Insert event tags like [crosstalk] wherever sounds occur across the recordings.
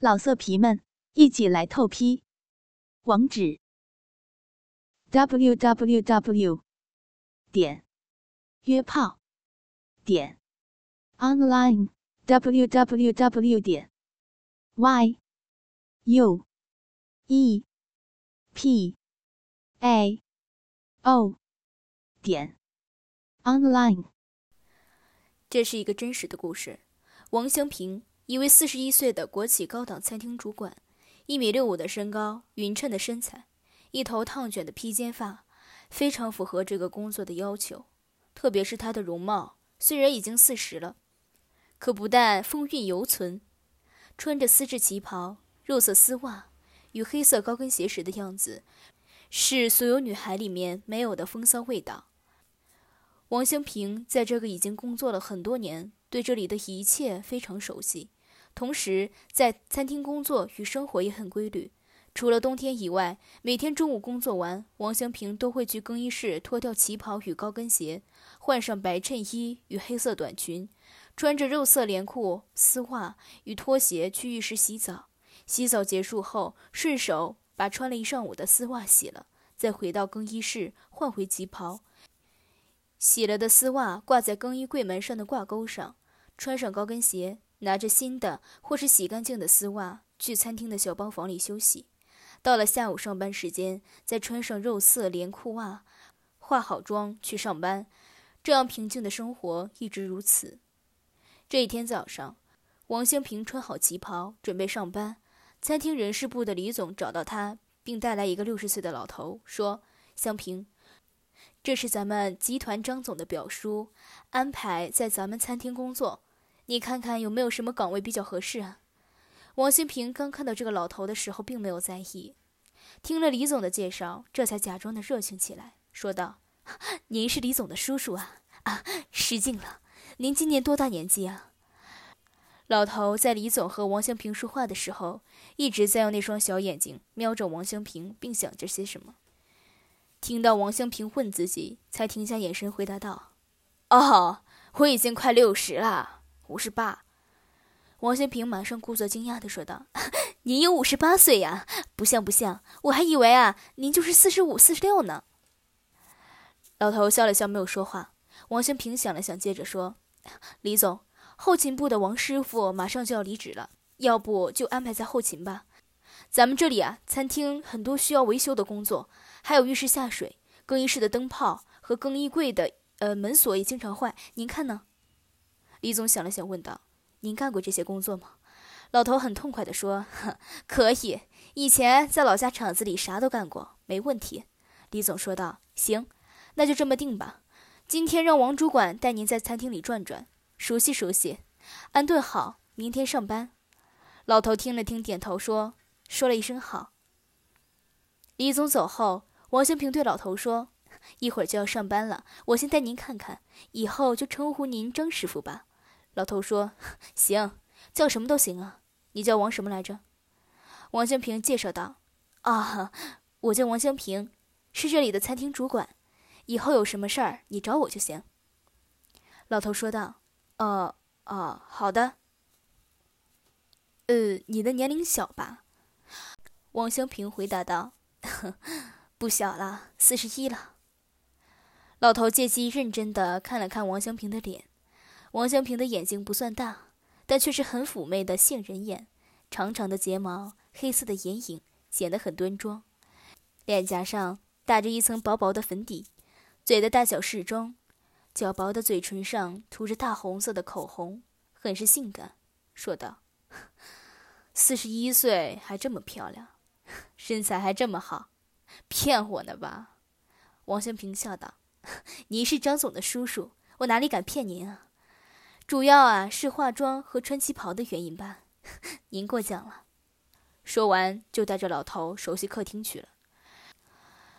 老色皮们，一起来透批！网址：w w w 点约炮点 online w w w 点 y u e p a o 点 online。这是一个真实的故事，王香平。一位四十一岁的国企高档餐厅主管，一米六五的身高，匀称的身材，一头烫卷的披肩发，非常符合这个工作的要求。特别是他的容貌，虽然已经四十了，可不但风韵犹存。穿着丝质旗袍、肉色丝袜与黑色高跟鞋时的样子，是所有女孩里面没有的风骚味道。王兴平在这个已经工作了很多年，对这里的一切非常熟悉。同时，在餐厅工作与生活也很规律。除了冬天以外，每天中午工作完，王祥平都会去更衣室脱掉旗袍与高跟鞋，换上白衬衣与黑色短裙，穿着肉色连裤、丝袜与拖鞋去浴室洗澡。洗澡结束后，顺手把穿了一上午的丝袜洗了，再回到更衣室换回旗袍。洗了的丝袜挂在更衣柜门上的挂钩上，穿上高跟鞋。拿着新的或是洗干净的丝袜去餐厅的小包房里休息，到了下午上班时间，再穿上肉色连裤袜，化好妆去上班。这样平静的生活一直如此。这一天早上，王香平穿好旗袍准备上班，餐厅人事部的李总找到他，并带来一个六十岁的老头，说：“香平，这是咱们集团张总的表叔，安排在咱们餐厅工作。”你看看有没有什么岗位比较合适啊？王新平刚看到这个老头的时候，并没有在意，听了李总的介绍，这才假装的热情起来，说道：“您是李总的叔叔啊？啊，失敬了。您今年多大年纪啊？”老头在李总和王香平说话的时候，一直在用那双小眼睛瞄着王香平，并想着些什么。听到王香平问自己，才停下眼神，回答道：“哦，我已经快六十了。”五十八，王先平马上故作惊讶的说道：“ [laughs] 您有五十八岁呀？不像不像，我还以为啊，您就是四十五、四十六呢。”老头笑了笑，没有说话。王先平想了想，接着说：“李总，后勤部的王师傅马上就要离职了，要不就安排在后勤吧？咱们这里啊，餐厅很多需要维修的工作，还有浴室下水、更衣室的灯泡和更衣柜的呃门锁也经常坏，您看呢？”李总想了想，问道：“您干过这些工作吗？”老头很痛快地说：“可以，以前在老家厂子里啥都干过，没问题。”李总说道：“行，那就这么定吧。今天让王主管带您在餐厅里转转，熟悉熟悉，安顿好，明天上班。”老头听了听，点头说：“说了一声好。”李总走后，王兴平对老头说：“一会儿就要上班了，我先带您看看，以后就称呼您张师傅吧。”老头说：“行，叫什么都行啊。你叫王什么来着？”王香平介绍道：“啊，我叫王香平，是这里的餐厅主管。以后有什么事儿，你找我就行。”老头说道：“哦，哦，好的。呃，你的年龄小吧？”王香平回答道：“ [laughs] 不小了，四十一了。”老头借机认真的看了看王香平的脸。王香平的眼睛不算大，但却是很妩媚的杏仁眼，长长的睫毛，黑色的眼影，显得很端庄。脸颊上打着一层薄薄的粉底，嘴的大小适中，较薄的嘴唇上涂着大红色的口红，很是性感。说道：“ [laughs] 四十一岁还这么漂亮，身材还这么好，骗我呢吧？”王香平笑道：“您是张总的叔叔，我哪里敢骗您啊？”主要啊是化妆和穿旗袍的原因吧，[laughs] 您过奖了。说完就带着老头熟悉客厅去了。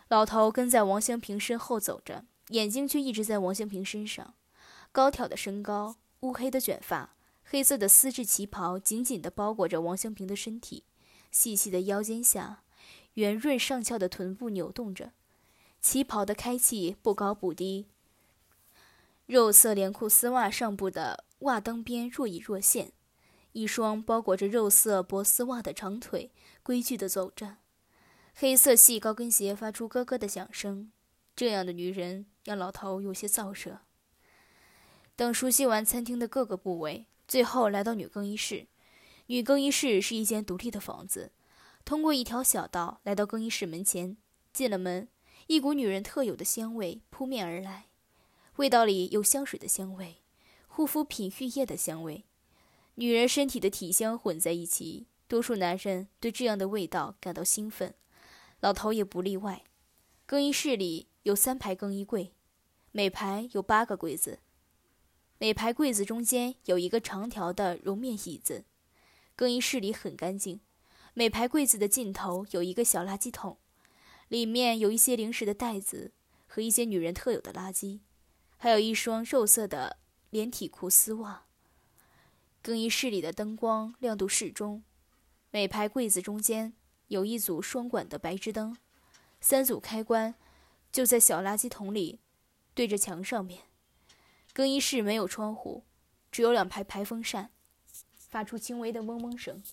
老头跟在王香平身后走着，眼睛却一直在王香平身上。高挑的身高，乌黑的卷发，黑色的丝质旗袍紧紧地包裹着王香平的身体，细细的腰间下，圆润上翘的臀部扭动着，旗袍的开气不高不低。肉色连裤丝袜上部的袜裆边若隐若现，一双包裹着肉色薄丝袜的长腿，规矩地走着。黑色细高跟鞋发出咯咯的响声。这样的女人让老头有些燥热。等熟悉完餐厅的各个部位，最后来到女更衣室。女更衣室是一间独立的房子。通过一条小道来到更衣室门前，进了门，一股女人特有的香味扑面而来。味道里有香水的香味，护肤品、浴液的香味，女人身体的体香混在一起。多数男人对这样的味道感到兴奋，老头也不例外。更衣室里有三排更衣柜，每排有八个柜子。每排柜子中间有一个长条的绒面椅子，更衣室里很干净。每排柜子的尽头有一个小垃圾桶，里面有一些零食的袋子和一些女人特有的垃圾，还有一双肉色的连体裤丝袜。更衣室里的灯光亮度适中，每排柜子中间有一组双管的白炽灯，三组开关就在小垃圾桶里，对着墙上面。更衣室没有窗户，只有两排排风扇，发出轻微的嗡嗡声。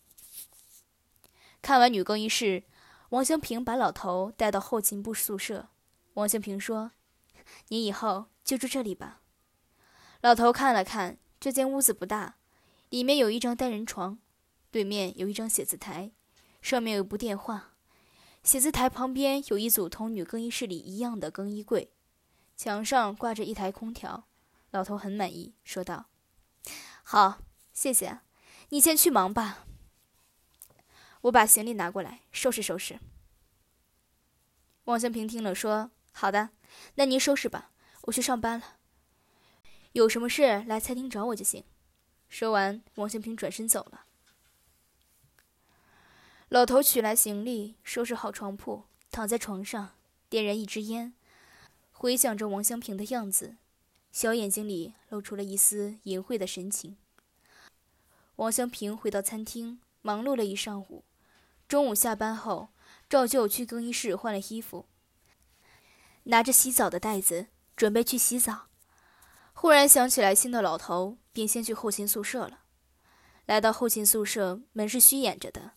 看完女更衣室，王香平把老头带到后勤部宿舍。王香平说：“你以后就住这里吧。”老头看了看这间屋子不大，里面有一张单人床，对面有一张写字台，上面有部电话。写字台旁边有一组同女更衣室里一样的更衣柜，墙上挂着一台空调。老头很满意，说道：“好，谢谢。你先去忙吧，我把行李拿过来收拾收拾。”王香平听了说：“好的，那您收拾吧，我去上班了。有什么事来餐厅找我就行。”说完，王香平转身走了。老头取来行李，收拾好床铺，躺在床上，点燃一支烟，回想着王香平的样子。小眼睛里露出了一丝淫秽的神情。王香平回到餐厅，忙碌了一上午。中午下班后，照旧去更衣室换了衣服，拿着洗澡的袋子准备去洗澡。忽然想起来新的老头，便先去后勤宿舍了。来到后勤宿舍，门是虚掩着的。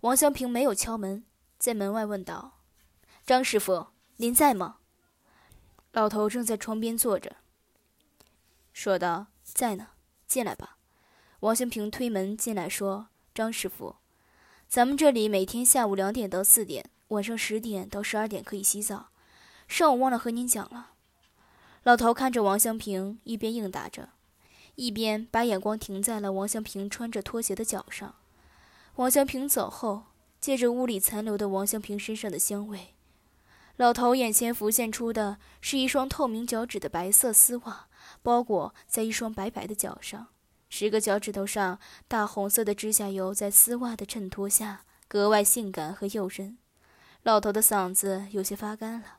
王香平没有敲门，在门外问道：“张师傅，您在吗？”老头正在窗边坐着。说道：“在呢，进来吧。”王香平推门进来，说：“张师傅，咱们这里每天下午两点到四点，晚上十点到十二点可以洗澡。上午忘了和您讲了。”老头看着王香平，一边应答着，一边把眼光停在了王香平穿着拖鞋的脚上。王香平走后，借着屋里残留的王香平身上的香味，老头眼前浮现出的是一双透明脚趾的白色丝袜。包裹在一双白白的脚上，十个脚趾头上大红色的指甲油在丝袜的衬托下格外性感和诱人。老头的嗓子有些发干了。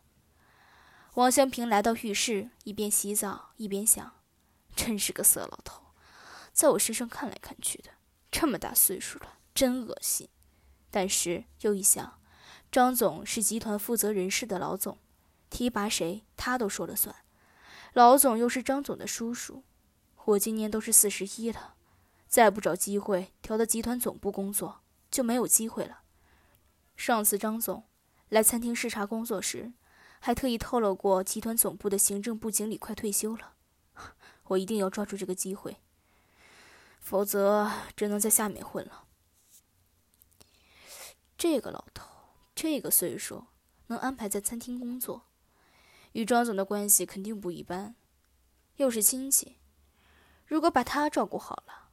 王香平来到浴室，一边洗澡一边想：真是个色老头，在我身上看来看去的，这么大岁数了，真恶心。但是又一想，张总是集团负责人事的老总，提拔谁他都说了算。老总又是张总的叔叔，我今年都是四十一了，再不找机会调到集团总部工作，就没有机会了。上次张总来餐厅视察工作时，还特意透露过集团总部的行政部经理快退休了。[laughs] 我一定要抓住这个机会，否则只能在下面混了。这个老头，这个岁数，能安排在餐厅工作？与张总的关系肯定不一般，又是亲戚。如果把他照顾好了，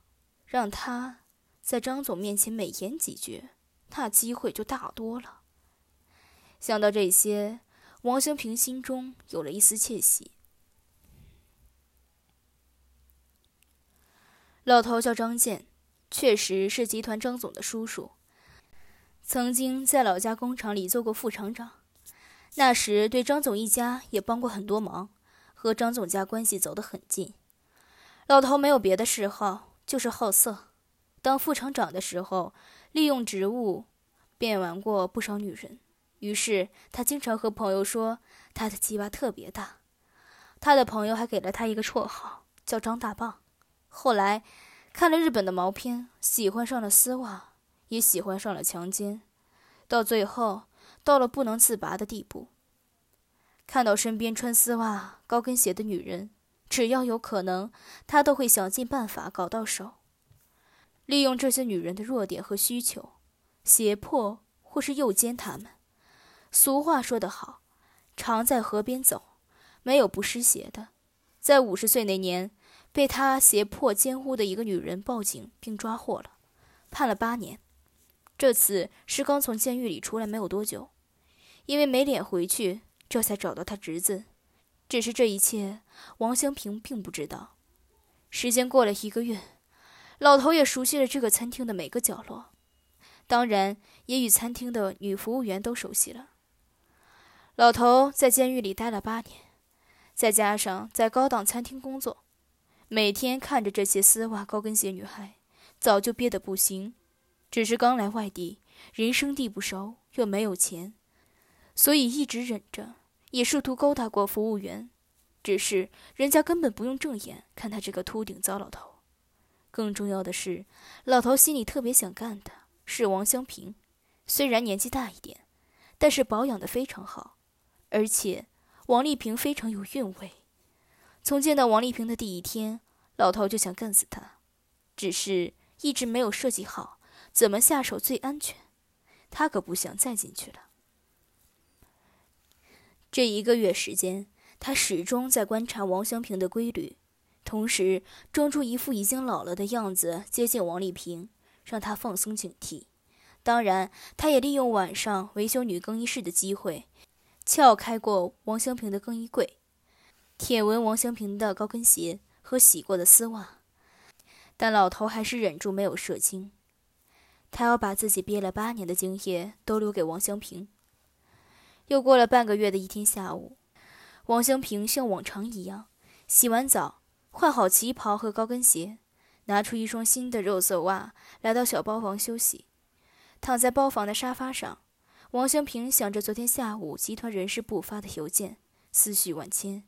让他在张总面前美言几句，那机会就大多了。想到这些，王兴平心中有了一丝窃喜。老头叫张健，确实是集团张总的叔叔，曾经在老家工厂里做过副厂长。那时对张总一家也帮过很多忙，和张总家关系走得很近。老头没有别的嗜好，就是好色。当副厂长的时候，利用职务便玩过不少女人。于是他经常和朋友说他的鸡巴特别大。他的朋友还给了他一个绰号，叫张大棒。后来看了日本的毛片，喜欢上了丝袜，也喜欢上了强奸，到最后到了不能自拔的地步。看到身边穿丝袜、高跟鞋的女人，只要有可能，他都会想尽办法搞到手，利用这些女人的弱点和需求，胁迫或是诱奸她们。俗话说得好，常在河边走，没有不湿鞋的。在五十岁那年，被他胁迫奸污的一个女人报警并抓获了，判了八年。这次是刚从监狱里出来没有多久，因为没脸回去。这才找到他侄子，只是这一切王香平并不知道。时间过了一个月，老头也熟悉了这个餐厅的每个角落，当然也与餐厅的女服务员都熟悉了。老头在监狱里待了八年，再加上在高档餐厅工作，每天看着这些丝袜、高跟鞋女孩，早就憋得不行。只是刚来外地，人生地不熟，又没有钱。所以一直忍着，也试图勾搭过服务员，只是人家根本不用正眼看他这个秃顶糟老头。更重要的是，老头心里特别想干的是王香平，虽然年纪大一点，但是保养的非常好，而且王丽萍非常有韵味。从见到王丽萍的第一天，老头就想干死她，只是一直没有设计好怎么下手最安全。他可不想再进去了。这一个月时间，他始终在观察王香平的规律，同时装出一副已经老了的样子接近王丽萍，让她放松警惕。当然，他也利用晚上维修女更衣室的机会，撬开过王香平的更衣柜，舔闻王香平的高跟鞋和洗过的丝袜。但老头还是忍住没有射精，他要把自己憋了八年的精液都留给王香平。又过了半个月的一天下午，王香平像往常一样洗完澡，换好旗袍和高跟鞋，拿出一双新的肉色袜，来到小包房休息。躺在包房的沙发上，王香平想着昨天下午集团人事部发的邮件，思绪万千。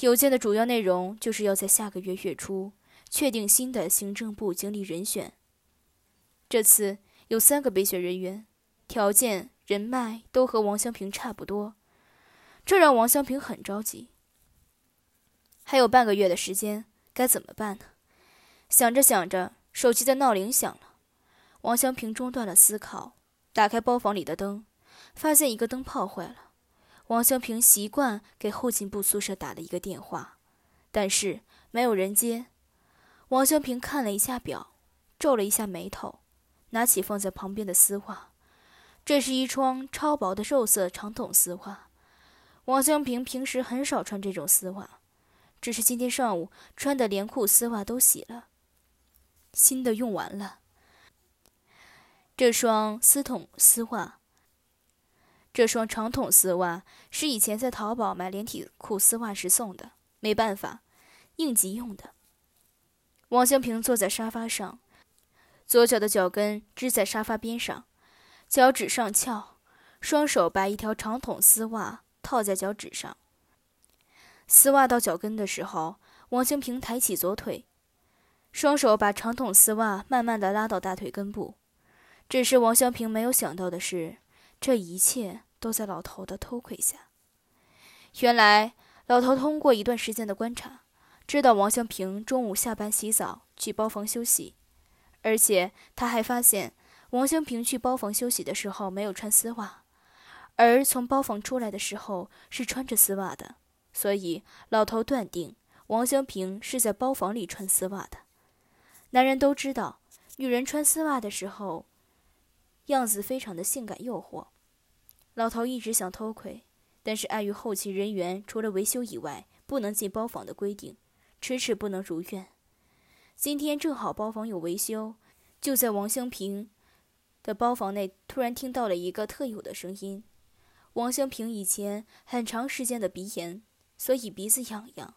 邮件的主要内容就是要在下个月月初确定新的行政部经理人选。这次有三个备选人员，条件。人脉都和王香平差不多，这让王香平很着急。还有半个月的时间，该怎么办呢？想着想着，手机的闹铃响了。王香平中断了思考，打开包房里的灯，发现一个灯泡坏了。王香平习惯给后勤部宿舍打了一个电话，但是没有人接。王香平看了一下表，皱了一下眉头，拿起放在旁边的丝袜。这是一双超薄的肉色长筒丝袜，王香平平时很少穿这种丝袜，只是今天上午穿的连裤丝袜都洗了，新的用完了。这双丝筒丝袜，这双长筒丝袜是以前在淘宝买连体裤丝袜时送的，没办法，应急用的。王香平坐在沙发上，左脚的脚跟支在沙发边上。脚趾上翘，双手把一条长筒丝袜套在脚趾上。丝袜到脚跟的时候，王兴平抬起左腿，双手把长筒丝袜慢慢的拉到大腿根部。只是王香平没有想到的是，这一切都在老头的偷窥下。原来，老头通过一段时间的观察，知道王香平中午下班洗澡去包房休息，而且他还发现。王香平去包房休息的时候没有穿丝袜，而从包房出来的时候是穿着丝袜的，所以老头断定王香平是在包房里穿丝袜的。男人都知道，女人穿丝袜的时候，样子非常的性感诱惑。老头一直想偷窥，但是碍于后勤人员除了维修以外不能进包房的规定，迟迟不能如愿。今天正好包房有维修，就在王香平。的包房内突然听到了一个特有的声音。王香平以前很长时间的鼻炎，所以鼻子痒痒，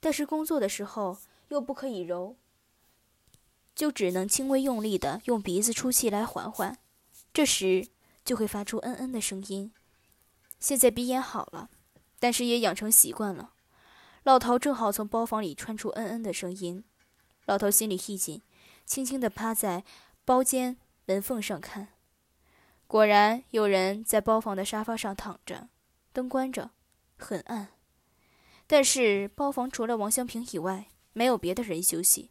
但是工作的时候又不可以揉，就只能轻微用力的用鼻子出气来缓缓，这时就会发出嗯嗯的声音。现在鼻炎好了，但是也养成习惯了。老头正好从包房里传出嗯嗯的声音，老头心里一紧，轻轻地趴在包间门缝上看，果然有人在包房的沙发上躺着，灯关着，很暗。但是包房除了王香平以外，没有别的人休息，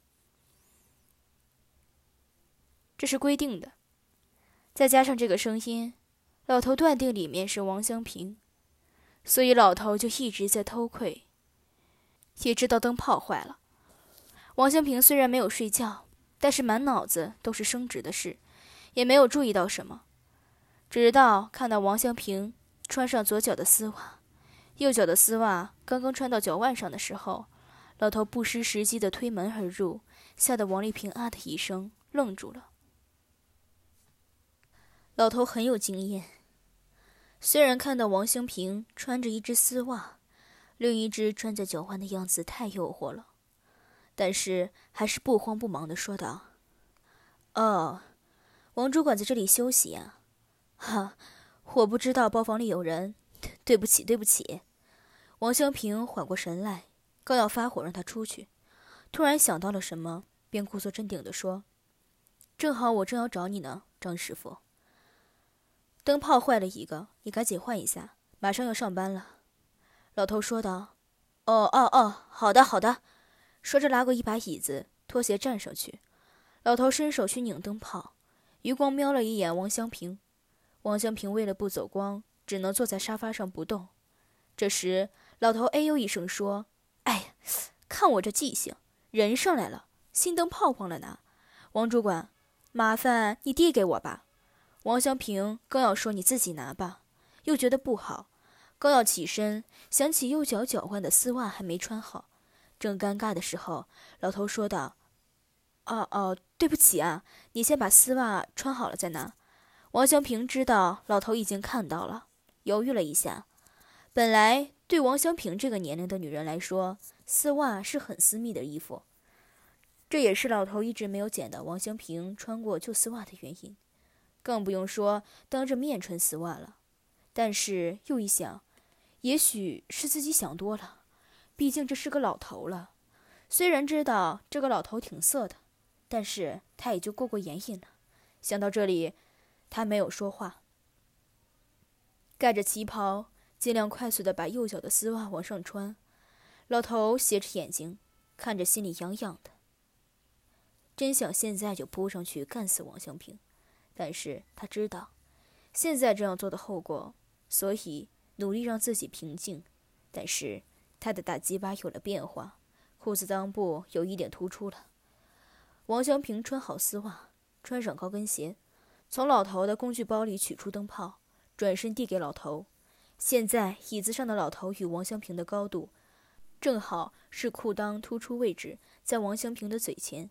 这是规定的。再加上这个声音，老头断定里面是王香平，所以老头就一直在偷窥。也知道灯泡坏了，王香平虽然没有睡觉，但是满脑子都是升职的事，也没有注意到什么，直到看到王香平穿上左脚的丝袜。右脚的丝袜刚刚穿到脚腕上的时候，老头不失时机的推门而入，吓得王丽萍啊的一声愣住了。老头很有经验，虽然看到王兴平穿着一只丝袜，另一只穿在脚腕的样子太诱惑了，但是还是不慌不忙的说道：“哦，王主管在这里休息呀？哈，我不知道包房里有人，对不起，对不起。”王香平缓过神来，刚要发火让他出去，突然想到了什么，便故作镇定的说：“正好我正要找你呢，张师傅。灯泡坏了一个，你赶紧换一下，马上要上班了。”老头说道。“哦哦哦，好的好的。”说着拉过一把椅子，拖鞋站上去。老头伸手去拧灯泡，余光瞄了一眼王香平。王香平为了不走光，只能坐在沙发上不动。这时。老头哎呦一声说：“哎呀，看我这记性，人上来了，新灯泡忘了拿。王主管，麻烦你递给我吧。”王香平刚要说你自己拿吧，又觉得不好，刚要起身，想起右脚脚腕的丝袜还没穿好，正尴尬的时候，老头说道：“哦哦，对不起啊，你先把丝袜穿好了再拿。”王香平知道老头已经看到了，犹豫了一下，本来。对王香平这个年龄的女人来说，丝袜是很私密的衣服，这也是老头一直没有捡到王香平穿过旧丝袜的原因，更不用说当着面穿丝袜了。但是又一想，也许是自己想多了，毕竟这是个老头了。虽然知道这个老头挺色的，但是他也就过过眼瘾了。想到这里，他没有说话，盖着旗袍。尽量快速的把右脚的丝袜往上穿，老头斜着眼睛看着，心里痒痒的。真想现在就扑上去干死王香平，但是他知道现在这样做的后果，所以努力让自己平静。但是他的大鸡巴有了变化，裤子裆部有一点突出了。王香平穿好丝袜，穿上高跟鞋，从老头的工具包里取出灯泡，转身递给老头。现在椅子上的老头与王香平的高度，正好是裤裆突出位置，在王香平的嘴前。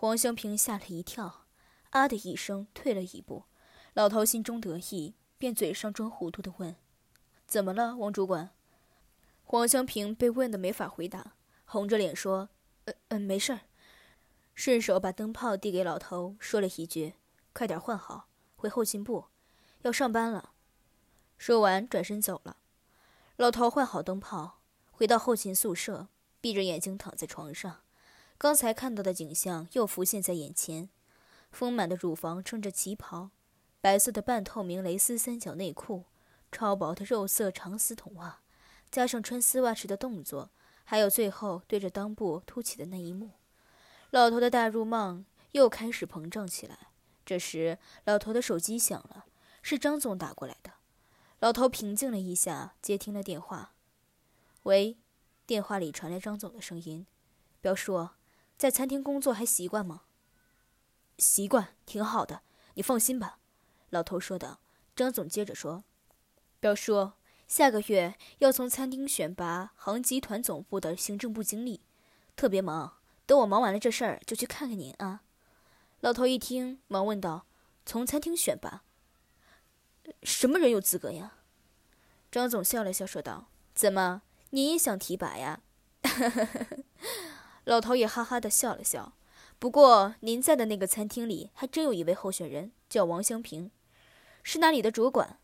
王香平吓了一跳，啊的一声退了一步。老头心中得意，便嘴上装糊涂的问：“怎么了，王主管？”黄香平被问的没法回答，红着脸说：“嗯嗯，没事儿。”顺手把灯泡递给老头，说了一句：“快点换好，回后勤部，要上班了。”说完，转身走了。老头换好灯泡，回到后勤宿舍，闭着眼睛躺在床上。刚才看到的景象又浮现在眼前：丰满的乳房撑着旗袍，白色的半透明蕾丝三角内裤，超薄的肉色长丝筒袜，加上穿丝袜时的动作，还有最后对着裆部凸起的那一幕，老头的大入梦又开始膨胀起来。这时，老头的手机响了，是张总打过来的。老头平静了一下，接听了电话。喂，电话里传来张总的声音：“表叔，在餐厅工作还习惯吗？”“习惯，挺好的，你放心吧。”老头说道。张总接着说：“表叔，下个月要从餐厅选拔杭集团总部的行政部经理，特别忙。等我忙完了这事儿，就去看看您啊。”老头一听，忙问道：“从餐厅选拔？”什么人有资格呀？张总笑了笑说道：“怎么，你也想提拔呀？” [laughs] 老头也哈哈的笑了笑。不过您在的那个餐厅里还真有一位候选人，叫王香平，是那里的主管。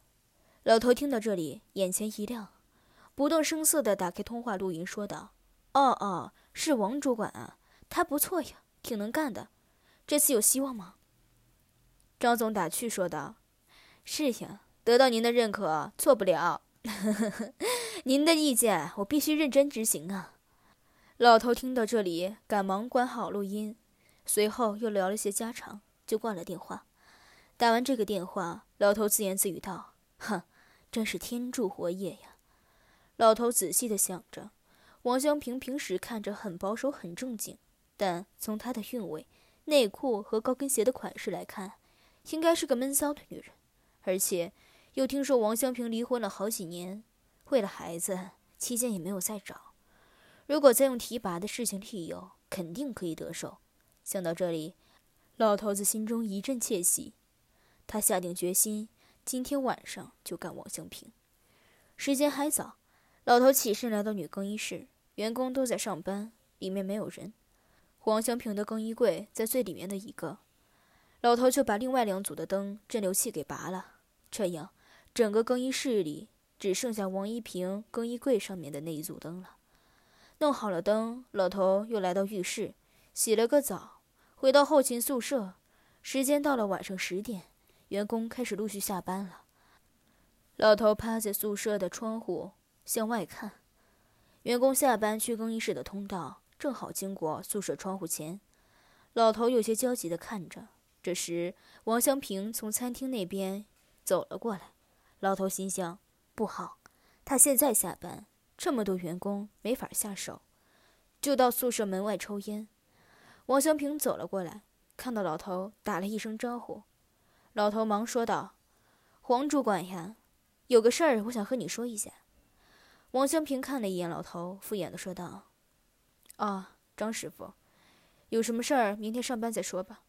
老头听到这里，眼前一亮，不动声色的打开通话录音说道：“哦哦，是王主管啊，他不错呀，挺能干的，这次有希望吗？张总打趣说道：“是呀，得到您的认可，错不了。[laughs] 您的意见我必须认真执行啊。”老头听到这里，赶忙关好录音，随后又聊了些家常，就挂了电话。打完这个电话，老头自言自语道：“哼，真是天助活也呀。”老头仔细的想着，王香平平时看着很保守、很正经，但从她的韵味、内裤和高跟鞋的款式来看，应该是个闷骚的女人。而且，又听说王香平离婚了好几年，为了孩子，期间也没有再找。如果再用提拔的事情利诱，肯定可以得手。想到这里，老头子心中一阵窃喜。他下定决心，今天晚上就干王香平。时间还早。老头起身来到女更衣室，员工都在上班，里面没有人。黄香平的更衣柜在最里面的一个，老头就把另外两组的灯镇流器给拔了，这样整个更衣室里只剩下王一平更衣柜上面的那一组灯了。弄好了灯，老头又来到浴室，洗了个澡，回到后勤宿舍。时间到了晚上十点，员工开始陆续下班了。老头趴在宿舍的窗户。向外看，员工下班去更衣室的通道正好经过宿舍窗户前。老头有些焦急地看着。这时，王香平从餐厅那边走了过来。老头心想：不好，他现在下班，这么多员工没法下手，就到宿舍门外抽烟。王香平走了过来，看到老头，打了一声招呼。老头忙说道：“黄主管呀，有个事儿，我想和你说一下。”王香平看了一眼老头，敷衍的说道：“啊，张师傅，有什么事儿，明天上班再说吧。”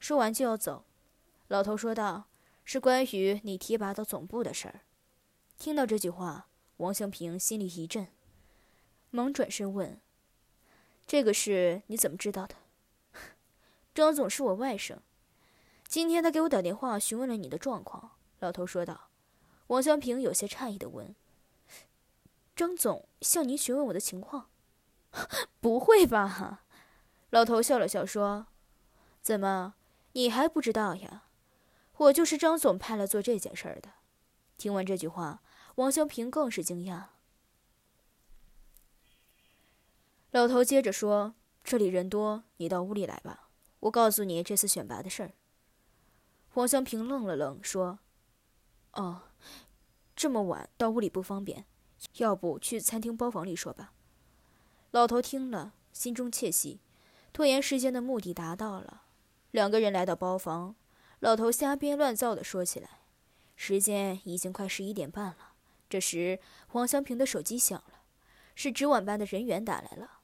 说完就要走。老头说道：“是关于你提拔到总部的事儿。”听到这句话，王香平心里一震，忙转身问：“这个事你怎么知道的？”张总是我外甥，今天他给我打电话询问了你的状况。”老头说道。王香平有些诧异的问。张总向您询问我的情况，[laughs] 不会吧？老头笑了笑说：“怎么，你还不知道呀？我就是张总派来做这件事儿的。”听完这句话，王香平更是惊讶。老头接着说：“这里人多，你到屋里来吧，我告诉你这次选拔的事儿。”黄香平愣了愣，说：“哦，这么晚到屋里不方便。”要不去餐厅包房里说吧。老头听了，心中窃喜，拖延时间的目的达到了。两个人来到包房，老头瞎编乱造的说起来。时间已经快十一点半了。这时，黄香平的手机响了，是值晚班的人员打来了。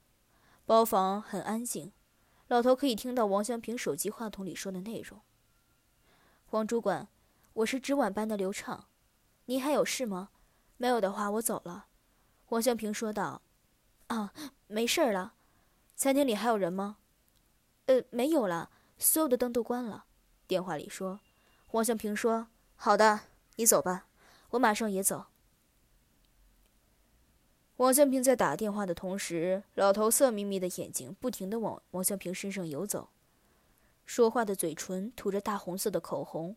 包房很安静，老头可以听到王香平手机话筒里说的内容：“王主管，我是值晚班的刘畅，您还有事吗？”没有的话，我走了。”王香平说道。“啊，没事了。餐厅里还有人吗？”“呃，没有了，所有的灯都关了。”电话里说。王香平说：“好的，你走吧，我马上也走。”王向平在打电话的同时，老头色眯眯的眼睛不停的往王向平身上游走，说话的嘴唇涂着大红色的口红，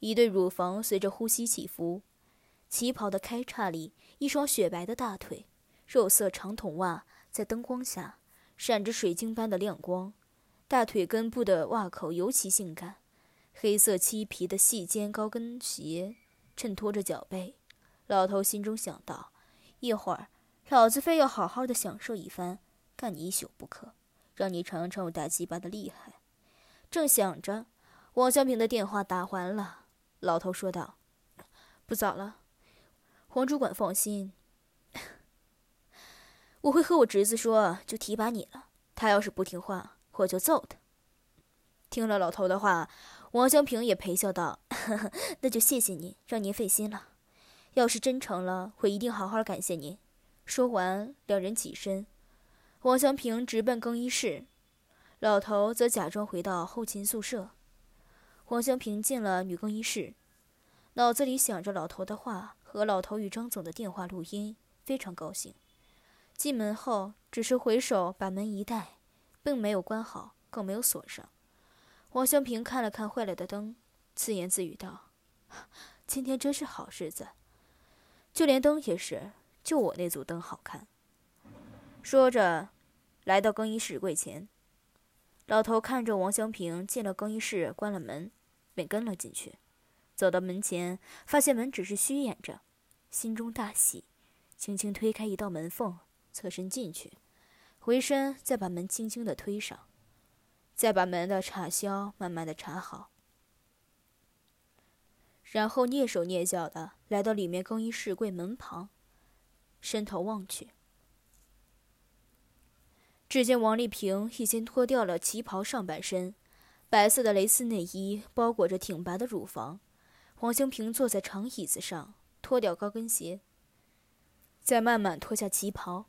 一对乳房随着呼吸起伏。旗袍的开叉里，一双雪白的大腿，肉色长筒袜在灯光下闪着水晶般的亮光，大腿根部的袜口尤其性感，黑色漆皮的细尖高跟鞋衬托着脚背。老头心中想到：一会儿，老子非要好好的享受一番，干你一宿不可，让你尝尝我大鸡巴的厉害。正想着，王香平的电话打完了，老头说道：“不早了。”黄主管放心，我会和我侄子说，就提拔你了。他要是不听话，我就揍他。听了老头的话，王香平也陪笑道：“那就谢谢您，让您费心了。要是真成了，我一定好好感谢您。”说完，两人起身，王香平直奔更衣室，老头则假装回到后勤宿舍。王香平进了女更衣室，脑子里想着老头的话。和老头与张总的电话录音，非常高兴。进门后，只是回手把门一带，并没有关好，更没有锁上。王香平看了看坏了的灯，自言自语道：“ [laughs] 今天真是好日子，就连灯也是，就我那组灯好看。”说着，来到更衣室柜前。老头看着王香平进了更衣室，关了门，便跟了进去。走到门前，发现门只是虚掩着，心中大喜，轻轻推开一道门缝，侧身进去，回身再把门轻轻的推上。再把门的插销慢慢的插好，然后蹑手蹑脚的来到里面更衣室柜门旁，伸头望去，只见王丽萍已经脱掉了旗袍上半身，白色的蕾丝内衣包裹着挺拔的乳房。王香平坐在长椅子上，脱掉高跟鞋，再慢慢脱下旗袍，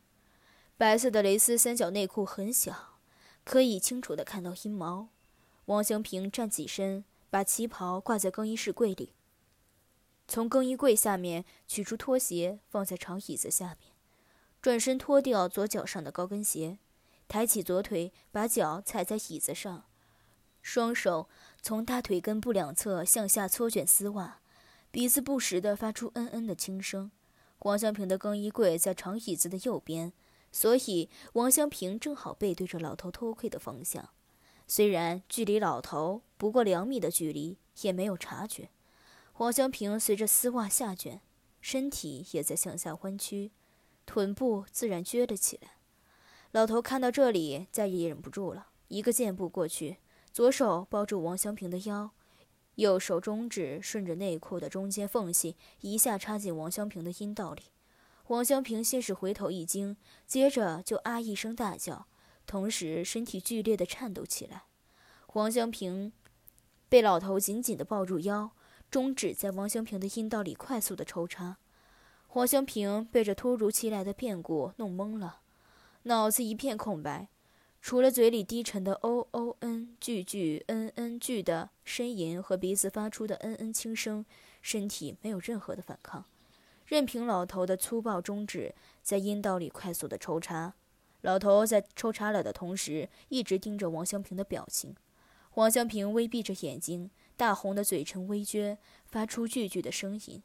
白色的蕾丝三角内裤很小。可以清楚地看到阴毛。王香平站起身，把旗袍挂在更衣室柜里。从更衣柜下面取出拖鞋，放在长椅子下面，转身脱掉左脚上的高跟鞋，抬起左腿，把脚踩在椅子上，双手从大腿根部两侧向下搓卷丝袜，鼻子不时地发出嗯嗯的轻声。王香平的更衣柜在长椅子的右边。所以，王香平正好背对着老头偷窥的方向。虽然距离老头不过两米的距离，也没有察觉。王香平随着丝袜下卷，身体也在向下弯曲，臀部自然撅了起来。老头看到这里，再也忍不住了，一个箭步过去，左手抱住王香平的腰，右手中指顺着内裤的中间缝隙，一下插进王香平的阴道里。王香平先是回头一惊，接着就啊一声大叫，同时身体剧烈的颤抖起来。王香平被老头紧紧的抱住腰，中指在王香平的阴道里快速的抽插。王香平被这突如其来的变故弄懵了，脑子一片空白，除了嘴里低沉的 o o n 句句 n n 句的呻吟和鼻子发出的嗯嗯轻声，身体没有任何的反抗。任凭老头的粗暴中指在阴道里快速的抽插，老头在抽插了的同时，一直盯着王香平的表情。王香平微闭着眼睛，大红的嘴唇微撅，发出句句的声音。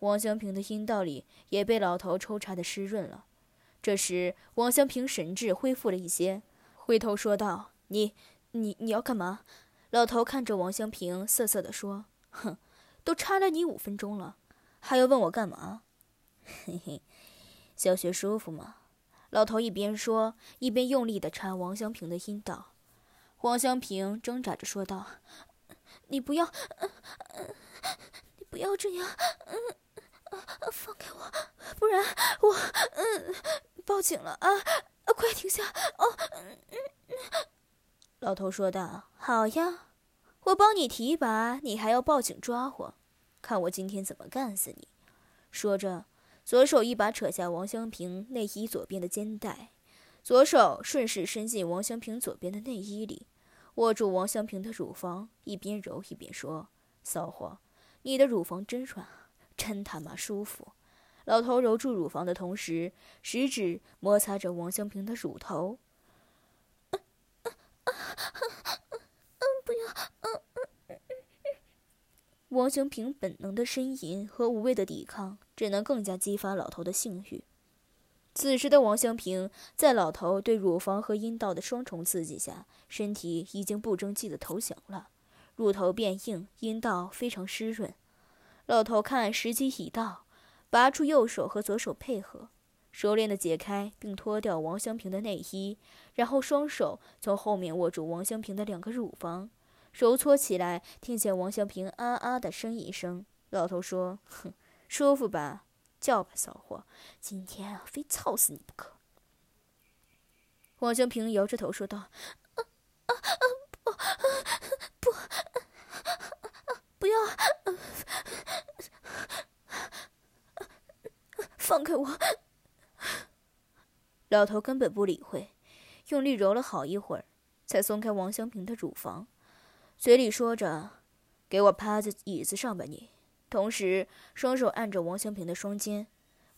王香平的阴道里也被老头抽插的湿润了。这时，王香平神智恢复了一些，回头说道：“你、你、你要干嘛？”老头看着王香平，涩涩的说：“哼，都插了你五分钟了。”还要问我干嘛？嘿嘿，小学舒服吗？老头一边说，一边用力地插王香平的阴道。王香平挣扎着说道：“你不要，你不要这样，嗯放开我，不然我……嗯，报警了啊！快停下！哦，嗯老头说道：“好呀，我帮你提拔，你还要报警抓我？”看我今天怎么干死你！说着，左手一把扯下王香平内衣左边的肩带，左手顺势伸进王香平左边的内衣里，握住王香平的乳房，一边揉一边说：“骚货，你的乳房真软，真他妈舒服。”老头揉住乳房的同时，食指摩擦着王香平的乳头。王香平本能的呻吟和无谓的抵抗，只能更加激发老头的性欲。此时的王香平，在老头对乳房和阴道的双重刺激下，身体已经不争气的投降了，乳头变硬，阴道非常湿润。老头看时机已到，拔出右手和左手配合，熟练的解开并脱掉王香平的内衣，然后双手从后面握住王香平的两个乳房。揉搓起来，听见王香平啊啊的呻吟声。老头说：“哼，舒服吧？叫吧，骚货！今天啊，非操死你不可。”王香平摇着头说道：“啊啊啊！不不不要！放开我！”老头根本不理会，用力揉了好一会儿，才松开王香平的乳房。嘴里说着：“给我趴在椅子上吧，你。”同时，双手按着王香平的双肩。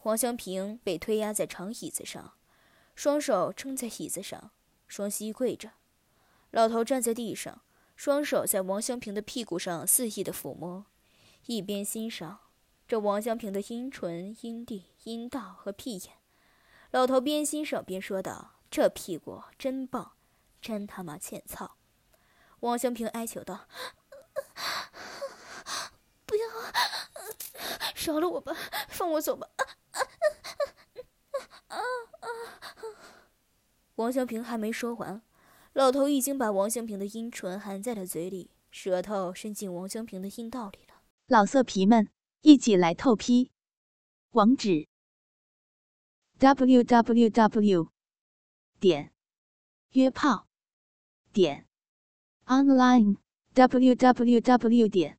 王香平被推压在长椅子上，双手撑在椅子上，双膝跪着。老头站在地上，双手在王香平的屁股上肆意的抚摸，一边欣赏这王香平的阴唇、阴蒂、阴道和屁眼。老头边欣赏边说道：“这屁股真棒，真他妈欠操！”王香平哀求道：“ [laughs] 不要，饶了我吧，放我走吧！”啊啊啊啊啊王香平还没说完。老头已经把王香平的阴唇含在了嘴里，舌头伸进王香平的阴道里了。老色皮们，一起来透批！网址：w w w 点约炮点 online w w w 点